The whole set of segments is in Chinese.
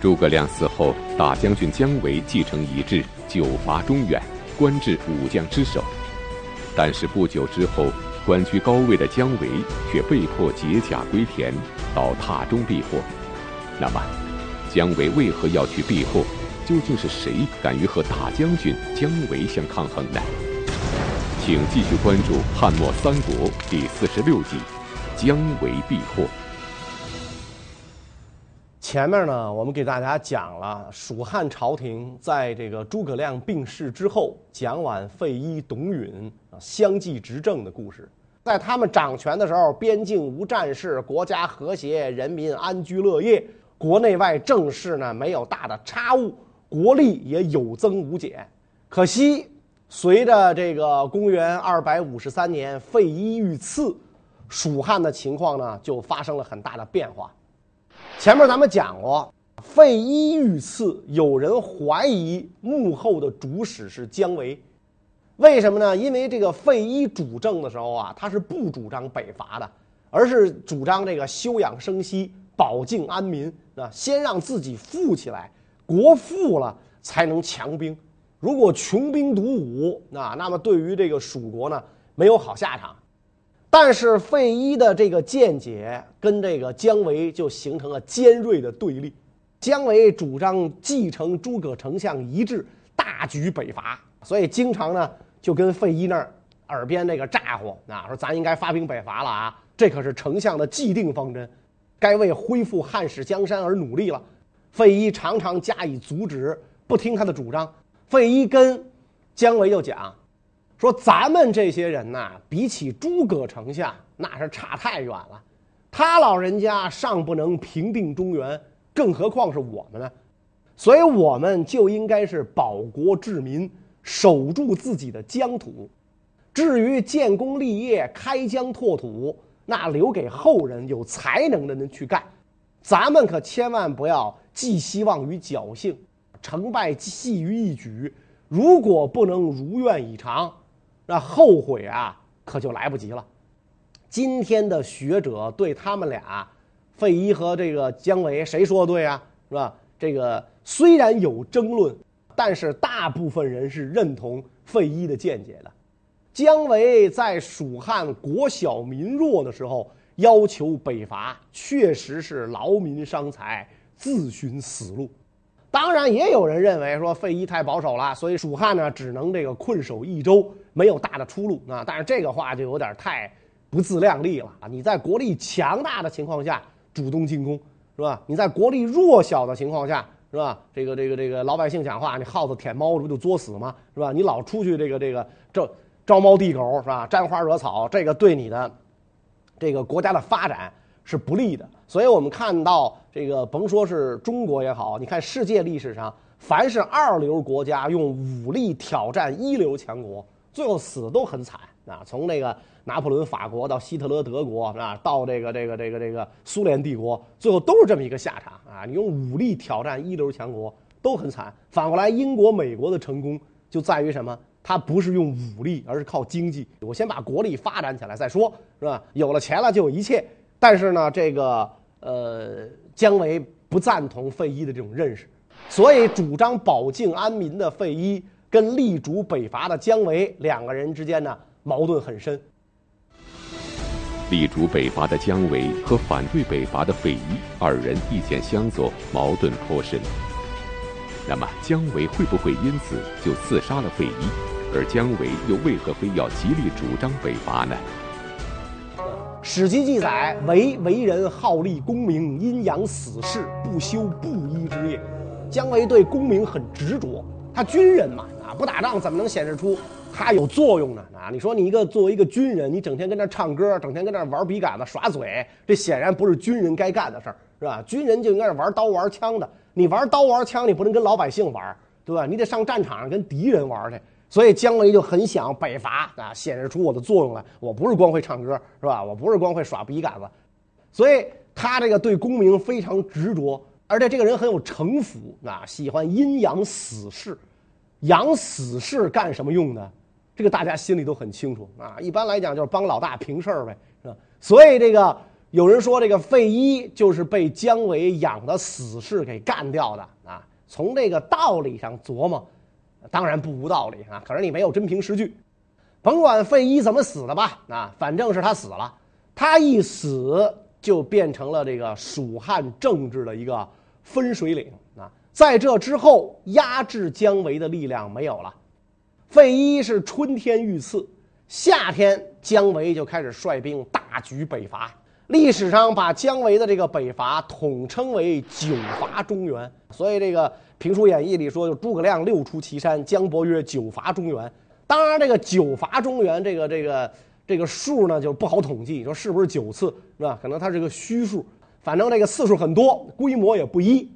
诸葛亮死后，大将军姜维继承遗志，久伐中原，官至武将之首。但是不久之后，官居高位的姜维却被迫解甲归田，到榻中避祸。那么，姜维为何要去避祸？究竟是谁敢于和大将军姜维相抗衡呢？请继续关注《汉末三国》第四十六集《姜维避祸》。前面呢，我们给大家讲了蜀汉朝廷在这个诸葛亮病逝之后，蒋琬、费祎、董允啊相继执政的故事。在他们掌权的时候，边境无战事，国家和谐，人民安居乐业，国内外政事呢没有大的差误，国力也有增无减。可惜，随着这个公元二百五十三年费祎遇刺，蜀汉的情况呢就发生了很大的变化。前面咱们讲过，费禕遇刺，有人怀疑幕后的主使是姜维，为什么呢？因为这个费禕主政的时候啊，他是不主张北伐的，而是主张这个休养生息、保境安民啊，先让自己富起来，国富了才能强兵。如果穷兵黩武，那那么对于这个蜀国呢，没有好下场。但是费祎的这个见解跟这个姜维就形成了尖锐的对立。姜维主张继承诸葛丞相遗志，大举北伐，所以经常呢就跟费祎那儿耳边那个咋呼啊，说咱应该发兵北伐了啊，这可是丞相的既定方针，该为恢复汉室江山而努力了。费祎常常加以阻止，不听他的主张。费祎跟姜维就讲。说咱们这些人呐，比起诸葛丞相那是差太远了。他老人家尚不能平定中原，更何况是我们呢？所以我们就应该是保国治民，守住自己的疆土。至于建功立业、开疆拓土，那留给后人有才能的人去干。咱们可千万不要寄希望于侥幸，成败系于一举。如果不能如愿以偿，那后悔啊，可就来不及了。今天的学者对他们俩，费祎和这个姜维，谁说的对啊？是吧？这个虽然有争论，但是大部分人是认同费祎的见解的。姜维在蜀汉国小民弱的时候要求北伐，确实是劳民伤财，自寻死路。当然，也有人认为说费祎太保守了，所以蜀汉呢只能这个困守益州。没有大的出路啊！但是这个话就有点太不自量力了啊！你在国力强大的情况下主动进攻，是吧？你在国力弱小的情况下，是吧？这个这个这个老百姓讲话，你耗子舔猫，这不就作死吗？是吧？你老出去这个这个招招猫递狗，是吧？沾花惹草，这个对你的这个国家的发展是不利的。所以我们看到这个，甭说是中国也好，你看世界历史上，凡是二流国家用武力挑战一流强国。最后死的都很惨啊！从那个拿破仑法国到希特勒德国啊，到这个这个这个这个苏联帝国，最后都是这么一个下场啊！你用武力挑战一流强国都很惨。反过来，英国、美国的成功就在于什么？它不是用武力，而是靠经济。我先把国力发展起来再说，是吧？有了钱了就有一切。但是呢，这个呃，姜维不赞同费禕的这种认识，所以主张保境安民的费禕。跟力主北伐的姜维两个人之间呢，矛盾很深。力主北伐的姜维和反对北伐的费祎二人意见相左，矛盾颇深。那么姜维会不会因此就刺杀了费祎？而姜维又为何非要极力主张北伐呢？史记记载：维为人好立功名，阴阳死士，不修布衣之业。姜维对功名很执着，他军人嘛。不打仗怎么能显示出他有作用呢？啊，你说你一个作为一个军人，你整天跟那唱歌，整天跟那玩笔杆子耍嘴，这显然不是军人该干的事儿，是吧？军人就应该是玩刀玩枪的。你玩刀玩枪，你不能跟老百姓玩，对吧？你得上战场上跟敌人玩去。所以姜维就很想北伐啊，显示出我的作用来。我不是光会唱歌，是吧？我不是光会耍笔杆子，所以他这个对功名非常执着，而且这个人很有城府啊，喜欢阴阳死士。养死士干什么用的？这个大家心里都很清楚啊。一般来讲就是帮老大平事儿呗，是吧？所以这个有人说这个费祎就是被姜维养的死士给干掉的啊。从这个道理上琢磨，当然不无道理啊。可是你没有真凭实据，甭管费祎怎么死的吧，啊，反正是他死了。他一死就变成了这个蜀汉政治的一个分水岭。在这之后，压制姜维的力量没有了。费祎是春天遇刺，夏天姜维就开始率兵大举北伐。历史上把姜维的这个北伐统称为九伐中原，所以这个评书演义里说，就诸葛亮六出祁山，姜伯约九伐中原。当然，这个九伐中原这个这个这个数呢就不好统计，说是不是九次是吧？可能它是个虚数，反正这个次数很多，规模也不一。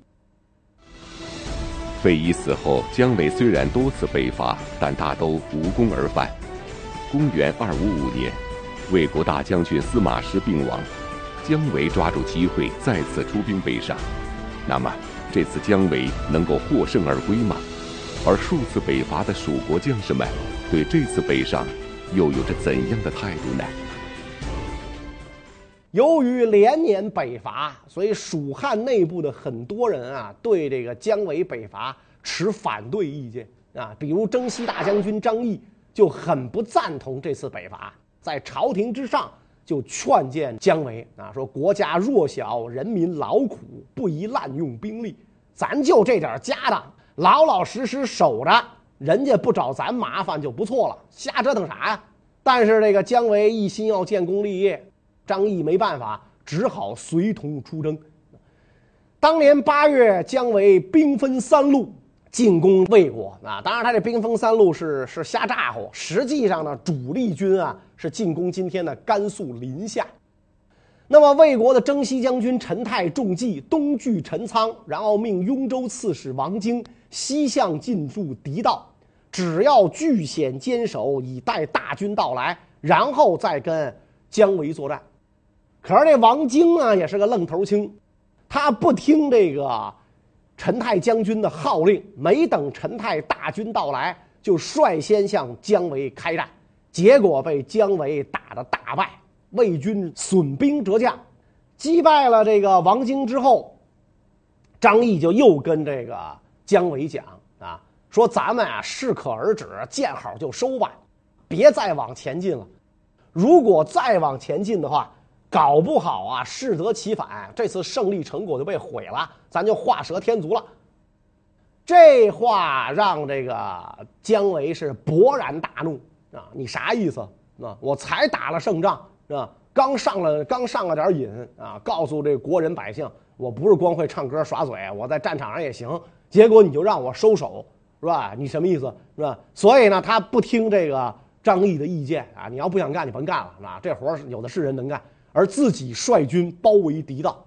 费祎死后，姜维虽然多次北伐，但大都无功而返。公元二五五年，魏国大将军司马师病亡。姜维抓住机会再次出兵北上，那么这次姜维能够获胜而归吗？而数次北伐的蜀国将士们对这次北上又有着怎样的态度呢？由于连年北伐，所以蜀汉内部的很多人啊对这个姜维北伐持反对意见啊，比如征西大将军张翼就很不赞同这次北伐，在朝廷之上。就劝谏姜维啊，说国家弱小，人民劳苦，不宜滥用兵力。咱就这点家当，老老实实守着，人家不找咱麻烦就不错了。瞎折腾啥呀？但是这个姜维一心要建功立业，张翼没办法，只好随同出征。当年八月，姜维兵分三路。进攻魏国啊！当然，他这兵分三路是是瞎咋呼。实际上呢，主力军啊是进攻今天的甘肃临夏。那么，魏国的征西将军陈泰中计，东据陈仓，然后命雍州刺史王经西向进驻狄道，只要据险坚守，以待大军到来，然后再跟姜维作战。可是这王经啊，也是个愣头青，他不听这个。陈泰将军的号令，没等陈泰大军到来，就率先向姜维开战，结果被姜维打得大败，魏军损兵折将，击败了这个王经之后，张毅就又跟这个姜维讲啊，说咱们啊适可而止，见好就收吧，别再往前进了，如果再往前进的话。搞不好啊，适得其反，这次胜利成果就被毁了，咱就画蛇添足了。这话让这个姜维是勃然大怒啊！你啥意思啊？我才打了胜仗是吧？刚上了刚上了点瘾啊，告诉这国人百姓，我不是光会唱歌耍嘴，我在战场上也行。结果你就让我收手是吧？你什么意思是吧？所以呢，他不听这个张翼的意见啊。你要不想干，你甭干了啊！这活有的是人能干。而自己率军包围狄道，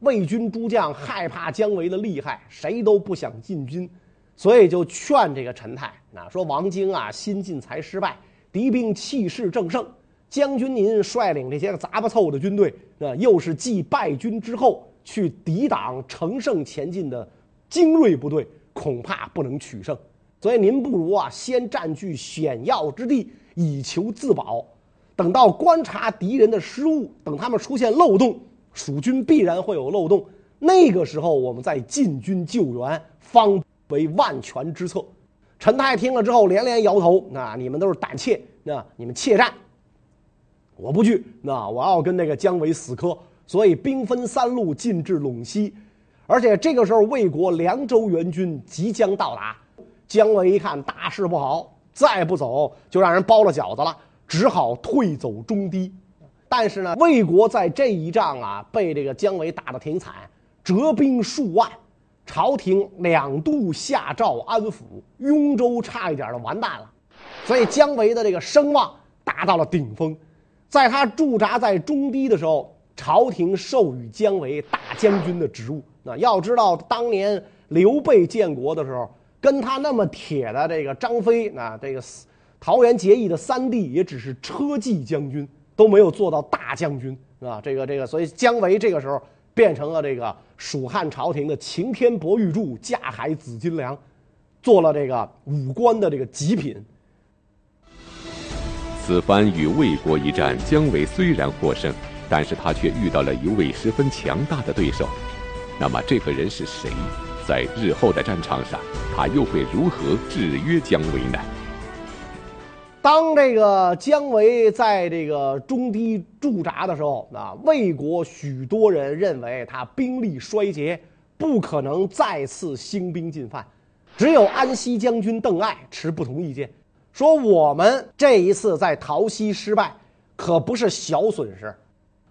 魏军诸将害怕姜维的厉害，谁都不想进军，所以就劝这个陈泰，啊，说王经啊，新进才失败，敌兵气势正盛，将军您率领这些个杂不凑的军队，啊，又是继败军之后去抵挡乘胜前进的精锐部队，恐怕不能取胜，所以您不如啊，先占据险要之地，以求自保。等到观察敌人的失误，等他们出现漏洞，蜀军必然会有漏洞。那个时候，我们再进军救援，方为万全之策。陈泰听了之后连连摇头：“那你们都是胆怯，那你们怯战，我不惧。那我要跟那个姜维死磕。所以兵分三路进至陇西，而且这个时候魏国凉州援军即将到达。姜维一看大事不好，再不走就让人包了饺子了。”只好退走中低，但是呢，魏国在这一仗啊，被这个姜维打得挺惨，折兵数万，朝廷两度下诏安抚，雍州差一点就完蛋了，所以姜维的这个声望达到了顶峰，在他驻扎在中低的时候，朝廷授予姜维大将军的职务。那要知道，当年刘备建国的时候，跟他那么铁的这个张飞，那这个。桃园结义的三弟也只是车骑将军，都没有做到大将军，啊？这个这个，所以姜维这个时候变成了这个蜀汉朝廷的擎天博玉柱、架海紫金梁，做了这个武官的这个极品。此番与魏国一战，姜维虽然获胜，但是他却遇到了一位十分强大的对手。那么这个人是谁？在日后的战场上，他又会如何制约姜维呢？当这个姜维在这个中低驻扎的时候，啊，魏国许多人认为他兵力衰竭，不可能再次兴兵进犯。只有安西将军邓艾持不同意见，说我们这一次在桃溪失败，可不是小损失。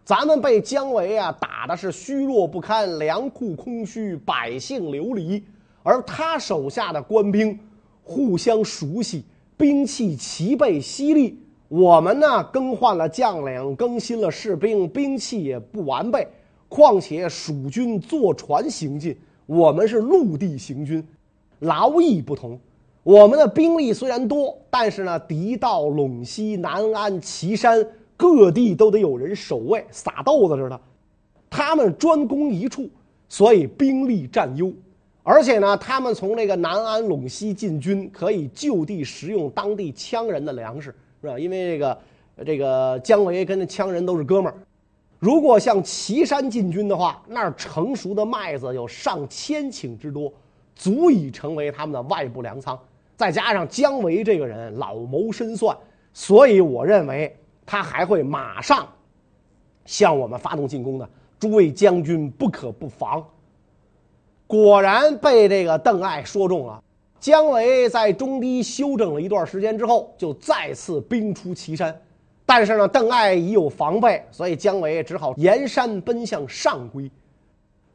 咱们被姜维啊打的是虚弱不堪，粮库空虚，百姓流离，而他手下的官兵互相熟悉，兵器齐备犀利。我们呢更换了将领，更新了士兵，兵器也不完备。况且蜀军坐船行进，我们是陆地行军，劳役不同。我们的兵力虽然多，但是呢，敌到陇西、南安、岐山。各地都得有人守卫，撒豆子似的。他们专攻一处，所以兵力占优。而且呢，他们从这个南安、陇西进军，可以就地食用当地羌人的粮食，是吧？因为这个这个姜维跟那羌人都是哥们儿。如果向岐山进军的话，那儿成熟的麦子有上千顷之多，足以成为他们的外部粮仓。再加上姜维这个人老谋深算，所以我认为。他还会马上向我们发动进攻的，诸位将军不可不防。果然被这个邓艾说中了。姜维在中低休整了一段时间之后，就再次兵出岐山。但是呢，邓艾已有防备，所以姜维只好沿山奔向上邽。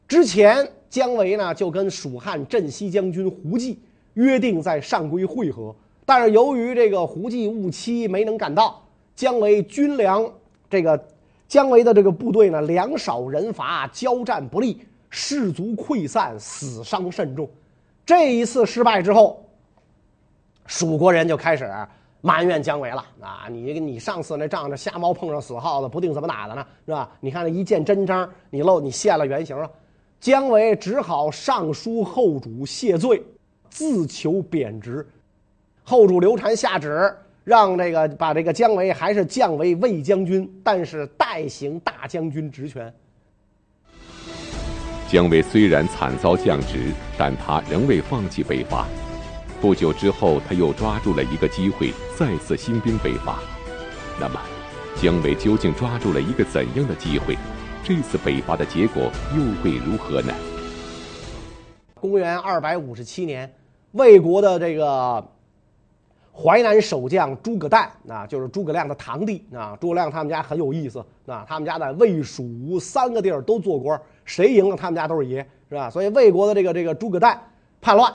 之前，姜维呢就跟蜀汉镇西将军胡济约定在上邽会合，但是由于这个胡济误期没能赶到。姜维军粮，这个姜维的这个部队呢，粮少人乏，交战不利，士卒溃散，死伤甚重。这一次失败之后，蜀国人就开始埋怨姜维了啊！你你上次那仗，着瞎猫碰上死耗子，不定怎么打的呢，是吧？你看那一见真章，你露你现了原形了。姜维只好上书后主谢罪，自求贬职。后主刘禅下旨。让这个把这个姜维还是降为卫将军，但是代行大将军职权。姜维虽然惨遭降职，但他仍未放弃北伐。不久之后，他又抓住了一个机会，再次兴兵北伐。那么，姜维究竟抓住了一个怎样的机会？这次北伐的结果又会如何呢？公元二百五十七年，魏国的这个。淮南守将诸葛诞啊，就是诸葛亮的堂弟啊。诸葛亮他们家很有意思啊，他们家在魏、蜀、吴三个地儿都做官，谁赢了他们家都是爷，是吧？所以魏国的这个这个诸葛诞叛乱，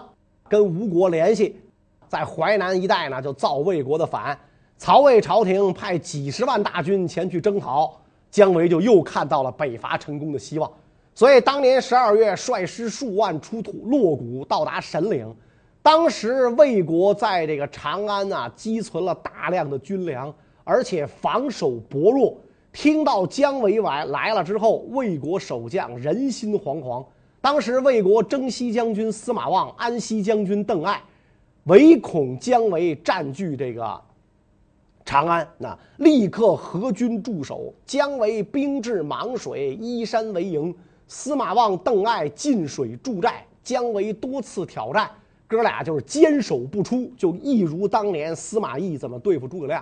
跟吴国联系，在淮南一带呢就造魏国的反。曹魏朝廷派几十万大军前去征讨，姜维就又看到了北伐成功的希望。所以当年十二月，率师数万出土洛谷，到达神岭。当时魏国在这个长安啊，积存了大量的军粮，而且防守薄弱。听到姜维来来了之后，魏国守将人心惶惶。当时魏国征西将军司马望、安西将军邓艾，唯恐姜维占据这个长安，那立刻合军驻守。姜维兵至芒水，依山为营；司马望、邓艾进水驻寨。姜维多次挑战。哥俩就是坚守不出，就一如当年司马懿怎么对付诸葛亮。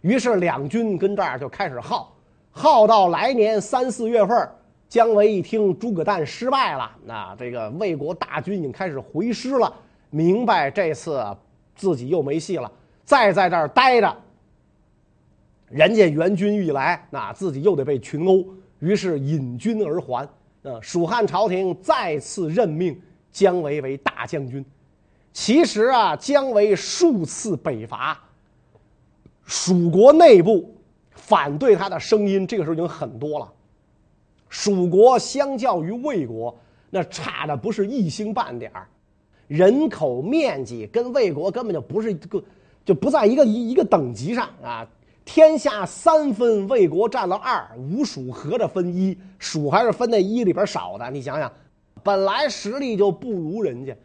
于是两军跟这儿就开始耗，耗到来年三四月份，姜维一听诸葛诞失败了，那这个魏国大军已经开始回师了，明白这次自己又没戏了，再在这儿待着，人家援军一来，那自己又得被群殴，于是引军而还。呃，蜀汉朝廷再次任命姜维为大将军。其实啊，姜维数次北伐，蜀国内部反对他的声音，这个时候已经很多了。蜀国相较于魏国，那差的不是一星半点儿，人口面积跟魏国根本就不是一个，就不在一个一一个等级上啊。天下三分，魏国占了二，吴蜀合着分一，蜀还是分那一里边少的。你想想，本来实力就不如人家。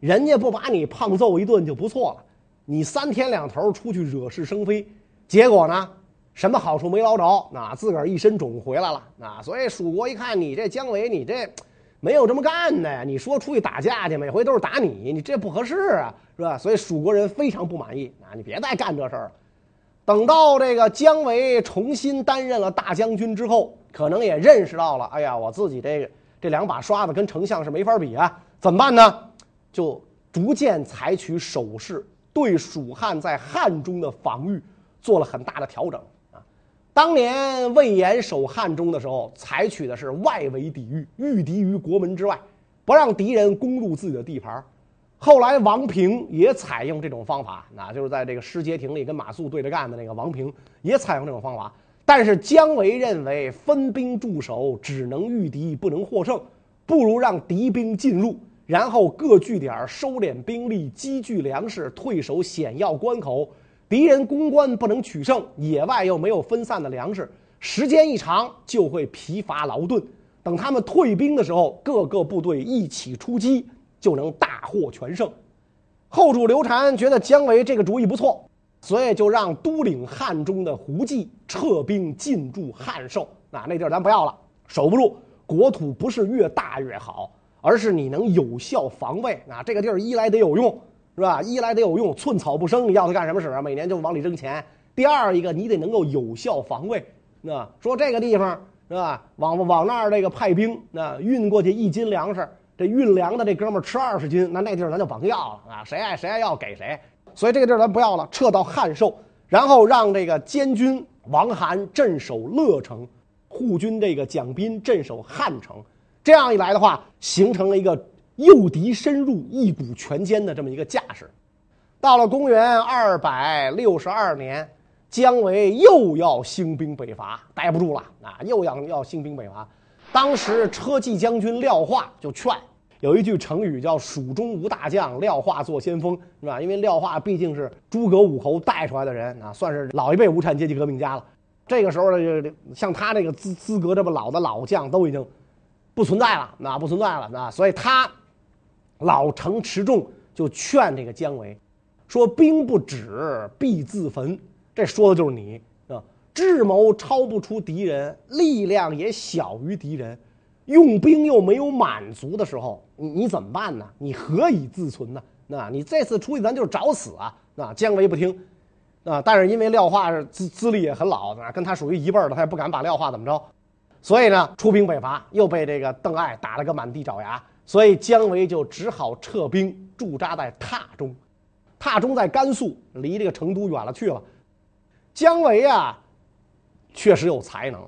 人家不把你胖揍一顿就不错了，你三天两头出去惹是生非，结果呢，什么好处没捞着，那自个儿一身肿回来了，啊，所以蜀国一看你这姜维，你这没有这么干的呀，你说出去打架去，每回都是打你，你这不合适啊，是吧？所以蜀国人非常不满意，啊，你别再干这事儿了。等到这个姜维重新担任了大将军之后，可能也认识到了，哎呀，我自己这个这两把刷子跟丞相是没法比啊，怎么办呢？就逐渐采取守势，对蜀汉在汉中的防御做了很大的调整。当年魏延守汉中的时候，采取的是外围抵御，御敌于国门之外，不让敌人攻入自己的地盘。后来王平也采用这种方法，那就是在这个失节亭里跟马谡对着干的那个王平也采用这种方法。但是姜维认为分兵驻守只能御敌，不能获胜，不如让敌兵进入。然后各据点收敛兵力，积聚粮食，退守险要关口。敌人攻关不能取胜，野外又没有分散的粮食，时间一长就会疲乏劳顿。等他们退兵的时候，各个部队一起出击，就能大获全胜。后主刘禅觉得姜维这个主意不错，所以就让都领汉中的胡济撤兵进驻汉寿。那那地儿咱不要了，守不住，国土不是越大越好。而是你能有效防卫啊，这个地儿一来得有用，是吧？一来得有用，寸草不生，你要它干什么使啊？每年就往里扔钱。第二一个，你得能够有效防卫，那说这个地方是吧？往往那儿这个派兵，那运过去一斤粮食，这运粮的这哥们儿吃二十斤，那那地儿咱就甭要了啊！谁爱谁爱要给谁。所以这个地儿咱不要了，撤到汉寿，然后让这个监军王涵镇守乐城，护军这个蒋斌镇守汉城。这样一来的话，形成了一个诱敌深入、一鼓全歼的这么一个架势。到了公元二百六十二年，姜维又要兴兵北伐，待不住了啊，又要要兴兵北伐。当时车骑将军廖化就劝，有一句成语叫“蜀中无大将，廖化作先锋”，是吧？因为廖化毕竟是诸葛武侯带出来的人啊，算是老一辈无产阶级革命家了。这个时候呢，像他这个资资格这么老的老将，都已经。不存在了，那不存在了，那所以他老成持重就劝这个姜维说：“兵不止，必自焚。”这说的就是你啊，智谋超不出敌人，力量也小于敌人，用兵又没有满足的时候，你你怎么办呢？你何以自存呢？那你这次出去，咱就是找死啊！那姜维不听啊，但是因为廖化是资资历也很老，啊，跟他属于一辈的，他也不敢把廖化怎么着。所以呢，出兵北伐又被这个邓艾打了个满地找牙，所以姜维就只好撤兵驻扎在榻中。榻中在甘肃，离这个成都远了去了。姜维啊，确实有才能，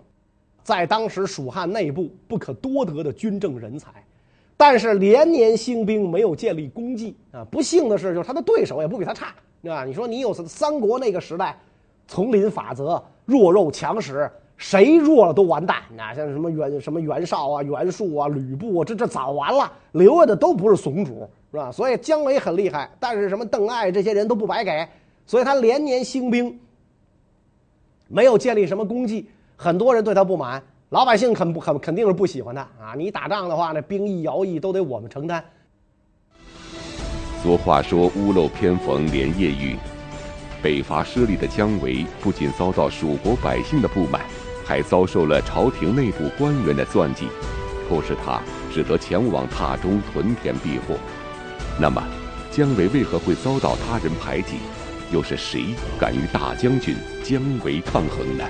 在当时蜀汉内部不可多得的军政人才，但是连年兴兵没有建立功绩啊。不幸的是，就是他的对手也不比他差，对吧？你说你有三国那个时代，丛林法则，弱肉强食。谁弱了都完蛋，哪像什么袁什么袁绍啊、袁术啊、吕布啊，这这早完了，留下的都不是怂主，是吧？所以姜维很厉害，但是什么邓艾这些人都不白给，所以他连年兴兵，没有建立什么功绩，很多人对他不满，老百姓肯不肯肯定是不喜欢他啊！你打仗的话，那兵役、徭役都得我们承担。俗话说屋漏偏逢连夜雨，北伐失利的姜维不仅遭到蜀国百姓的不满。还遭受了朝廷内部官员的算计，迫使他只得前往塔中屯田避祸。那么，姜维为何会遭到他人排挤？又是谁敢与大将军姜维抗衡呢？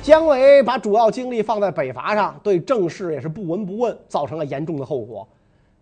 姜维把主要精力放在北伐上，对政事也是不闻不问，造成了严重的后果。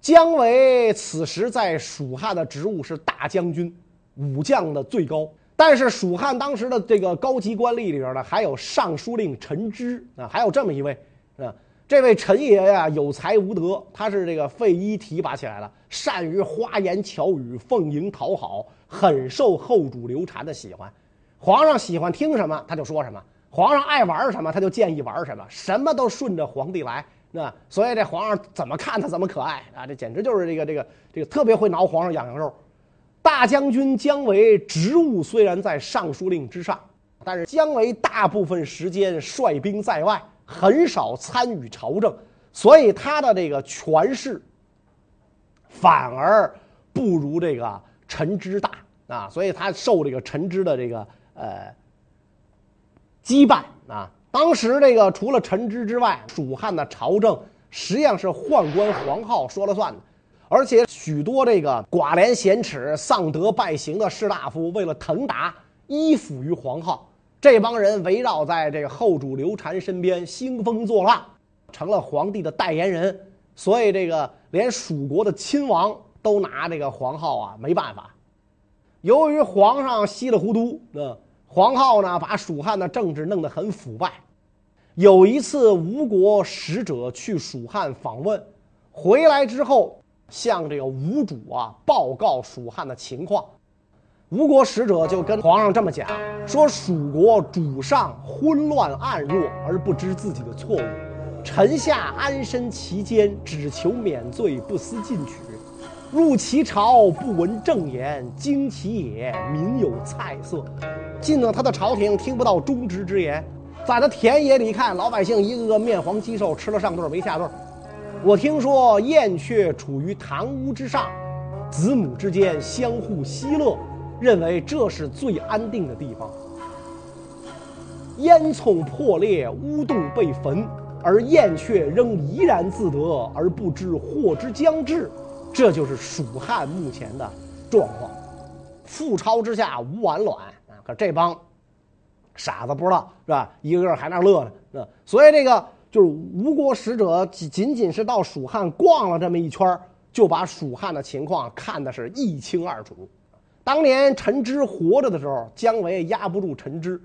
姜维此时在蜀汉的职务是大将军，武将的最高。但是蜀汉当时的这个高级官吏里边呢，还有尚书令陈芝啊，还有这么一位啊，这位陈爷呀有才无德，他是这个费祎提拔起来的，善于花言巧语、奉迎讨好，很受后主刘禅的喜欢。皇上喜欢听什么他就说什么，皇上爱玩什么他就建议玩什么，什么都顺着皇帝来。那所以这皇上怎么看他怎么可爱啊，这简直就是这个这个这个特别会挠皇上痒痒肉。大将军姜维职务虽然在尚书令之上，但是姜维大部分时间率兵在外，很少参与朝政，所以他的这个权势反而不如这个陈芝大啊，所以他受这个陈芝的这个呃羁绊啊。当时这个除了陈芝之外，蜀汉的朝政实际上是宦官黄皓说了算的，而且许多这个寡廉鲜耻、丧德败行的士大夫，为了腾达，依附于黄皓。这帮人围绕在这个后主刘禅身边，兴风作浪，成了皇帝的代言人。所以这个连蜀国的亲王都拿这个黄皓啊没办法。由于皇上稀里糊涂，那黄皓呢把蜀汉的政治弄得很腐败。有一次吴国使者去蜀汉访问，回来之后向这个吴主啊报告蜀汉的情况。吴国使者就跟皇上这么讲，说蜀国主上昏乱暗弱而不知自己的错误，臣下安身其间，只求免罪，不思进取。入其朝不闻正言，经其野民有菜色。进了他的朝廷，听不到忠直之言，在他田野里看，老百姓一个个面黄肌瘦，吃了上顿没下顿。我听说燕雀处于堂屋之上，子母之间相互嬉乐。认为这是最安定的地方。烟囱破裂，屋洞被焚，而燕雀仍怡然自得，而不知祸之将至。这就是蜀汉目前的状况。覆巢之下无完卵啊！可这帮傻子不知道是吧？一个个还那乐呢。那所以这个就是吴国使者仅仅仅是到蜀汉逛了这么一圈，就把蜀汉的情况看得是一清二楚。当年陈芝活着的时候，姜维压不住陈芝，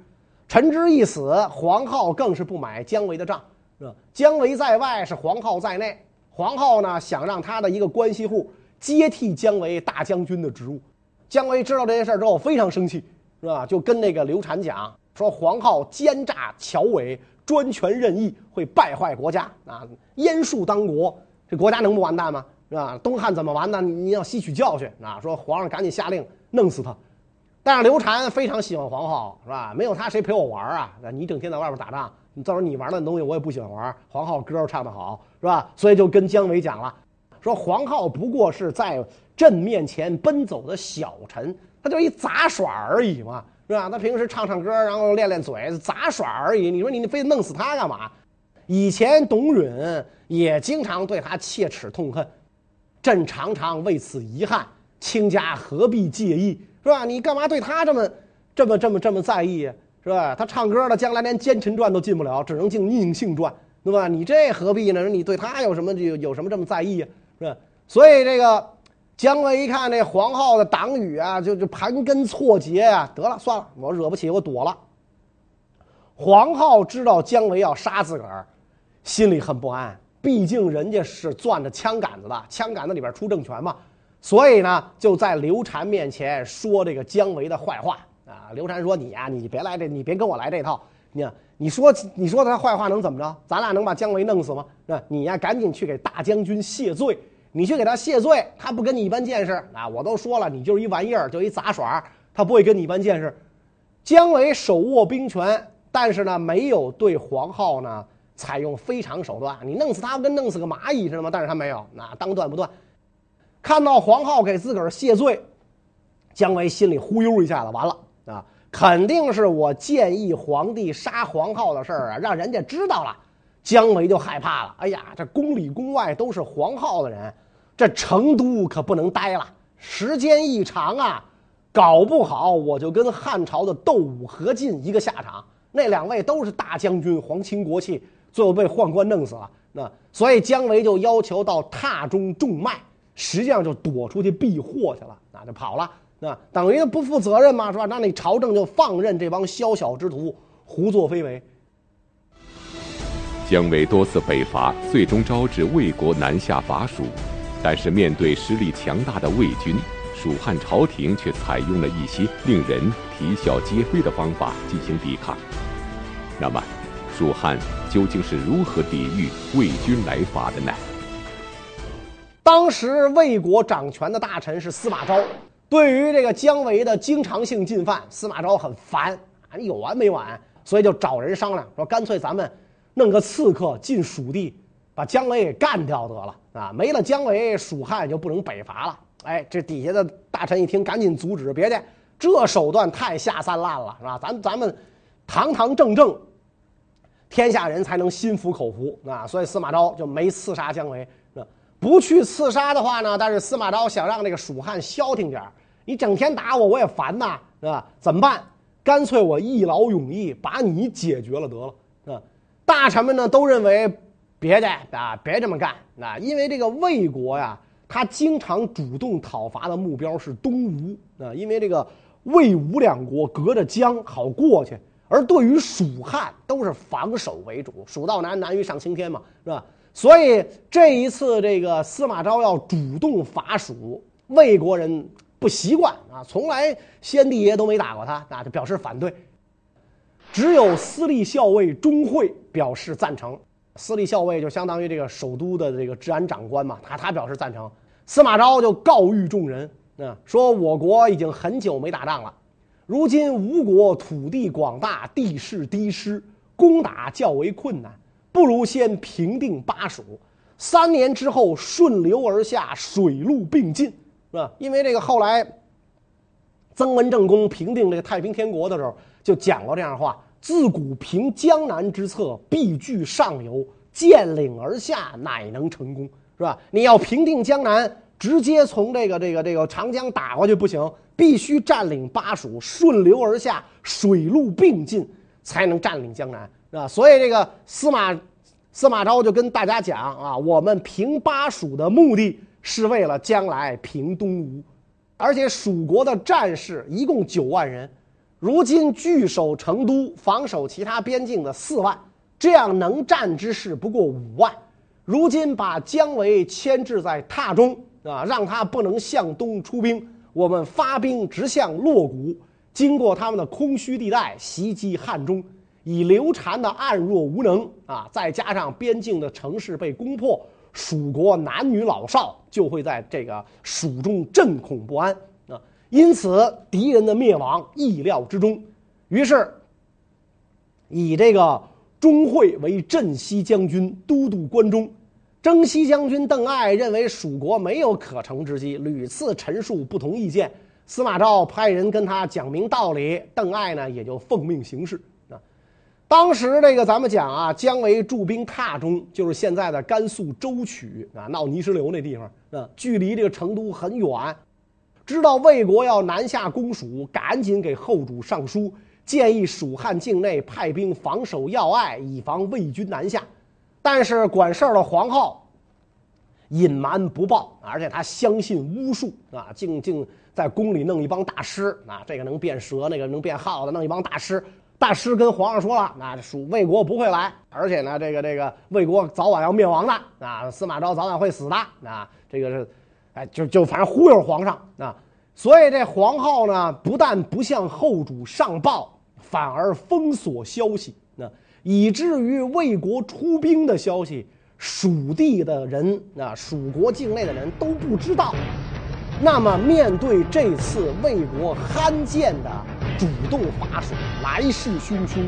陈芝一死，黄皓更是不买姜维的账。姜维在外，是黄皓在内。黄皓呢，想让他的一个关系户接替姜维大将军的职务。姜维知道这件事之后，非常生气，是吧？就跟那个刘禅讲说：“黄皓奸诈巧伪，专权任意，会败坏国家啊！阉数当国，这国家能不完蛋吗？是吧？东汉怎么完呢？你要吸取教训啊！”说皇上赶紧下令。弄死他，但是刘禅非常喜欢黄皓，是吧？没有他谁陪我玩啊？你整天在外边打仗，你到时候你玩的东西我也不喜欢玩。黄皓歌唱得好，是吧？所以就跟姜维讲了，说黄皓不过是在朕面前奔走的小臣，他就一杂耍而已嘛，是吧？他平时唱唱歌，然后练练嘴，杂耍而已。你说你非得弄死他干嘛？以前董允也经常对他切齿痛恨，朕常常为此遗憾。卿家何必介意，是吧？你干嘛对他这么、这么、这么、这么在意，是吧？他唱歌的，将来连奸臣传都进不了，只能进佞幸传，对吧？你这何必呢？你对他有什么有有什么这么在意？是吧？所以这个姜维一看这黄浩的党羽啊，就就盘根错节呀、啊，得了，算了，我惹不起，我躲了。黄浩知道姜维要杀自个儿，心里很不安，毕竟人家是攥着枪杆子的，枪杆子里边出政权嘛。所以呢，就在刘禅面前说这个姜维的坏话啊。刘禅说：“你呀、你别来这，你别跟我来这套。你你说你说他坏话能怎么着？咱俩能把姜维弄死吗？那你呀，赶紧去给大将军谢罪。你去给他谢罪，他不跟你一般见识啊。我都说了，你就是一玩意儿，就一杂耍，他不会跟你一般见识。姜维手握兵权，但是呢，没有对黄皓呢采用非常手段。你弄死他，跟弄死个蚂蚁似的吗？但是他没有，那当断不断。”看到黄皓给自个儿谢罪，姜维心里忽悠一下子，完了啊！肯定是我建议皇帝杀黄皓的事儿啊，让人家知道了，姜维就害怕了。哎呀，这宫里宫外都是黄皓的人，这成都可不能待了。时间一长啊，搞不好我就跟汉朝的窦武、何进一个下场。那两位都是大将军，皇亲国戚，最后被宦官弄死了。那所以姜维就要求到榻中种麦。实际上就躲出去避祸去了，那就跑了，那等于不负责任嘛，是吧？那你朝政就放任这帮宵小之徒胡作非为。姜维多次北伐，最终招致魏国南下伐蜀，但是面对实力强大的魏军，蜀汉朝廷却采用了一些令人啼笑皆非的方法进行抵抗。那么，蜀汉究竟是如何抵御魏军来伐的呢？当时魏国掌权的大臣是司马昭，对于这个姜维的经常性进犯，司马昭很烦啊，你有完没完？所以就找人商量，说干脆咱们弄个刺客进蜀地，把姜维给干掉得了啊！没了姜维，蜀汉就不能北伐了。哎，这底下的大臣一听，赶紧阻止，别介，这手段太下三滥了，是吧？咱咱们堂堂正正，天下人才能心服口服啊。所以司马昭就没刺杀姜维。不去刺杀的话呢，但是司马昭想让这个蜀汉消停点，你整天打我，我也烦呐，是吧？怎么办？干脆我一劳永逸，把你解决了得了，啊！大臣们呢都认为别的啊，别这么干啊，因为这个魏国呀，他经常主动讨伐的目标是东吴啊，因为这个魏吴两国隔着江好过去，而对于蜀汉都是防守为主，蜀道难，难于上青天嘛，是吧？所以这一次，这个司马昭要主动伐蜀，魏国人不习惯啊，从来先帝爷都没打过他，那就表示反对。只有司隶校尉钟会表示赞成。司隶校尉就相当于这个首都的这个治安长官嘛，他他表示赞成。司马昭就告谕众人啊，说我国已经很久没打仗了，如今吴国土地广大，地势低湿，攻打较为困难。不如先平定巴蜀，三年之后顺流而下，水陆并进，是吧？因为这个后来曾文正公平定这个太平天国的时候，就讲过这样的话：自古平江南之策，必据上游，渐岭而下，乃能成功，是吧？你要平定江南，直接从这个这个这个长江打过去不行，必须占领巴蜀，顺流而下，水陆并进，才能占领江南。啊，所以这个司马司马昭就跟大家讲啊，我们平巴蜀的目的是为了将来平东吴，而且蜀国的战士一共九万人，如今据守成都，防守其他边境的四万，这样能战之士不过五万。如今把姜维牵制在榻中啊，让他不能向东出兵，我们发兵直向洛谷，经过他们的空虚地带，袭击汉中。以刘禅的暗弱无能啊，再加上边境的城市被攻破，蜀国男女老少就会在这个蜀中震恐不安，因此敌人的灭亡意料之中。于是，以这个钟会为镇西将军、都督关中，征西将军邓艾认为蜀国没有可乘之机，屡次陈述不同意见。司马昭派人跟他讲明道理，邓艾呢也就奉命行事。啊当时这个咱们讲啊，姜维驻兵榻中，就是现在的甘肃舟曲啊，闹泥石流那地方啊，距离这个成都很远。知道魏国要南下攻蜀，赶紧给后主上书，建议蜀汉境内派兵防守要隘，以防魏军南下。但是管事儿的黄皓隐瞒不报，而且他相信巫术啊，竟竟在宫里弄一帮大师啊，这个能变蛇，那个能变耗子，弄一帮大师。大师跟皇上说了，那蜀魏国不会来，而且呢，这个这个魏国早晚要灭亡的啊，司马昭早晚会死的啊，这个是，哎，就就反正忽悠皇上啊，所以这黄皓呢，不但不向后主上报，反而封锁消息，那以至于魏国出兵的消息，蜀地的人啊，蜀国境内的人都不知道。那么，面对这次魏国罕见的主动伐蜀，来势汹汹，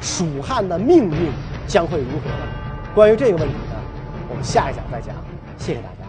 蜀汉的命运将会如何呢？关于这个问题呢，我们下一讲再讲。谢谢大家。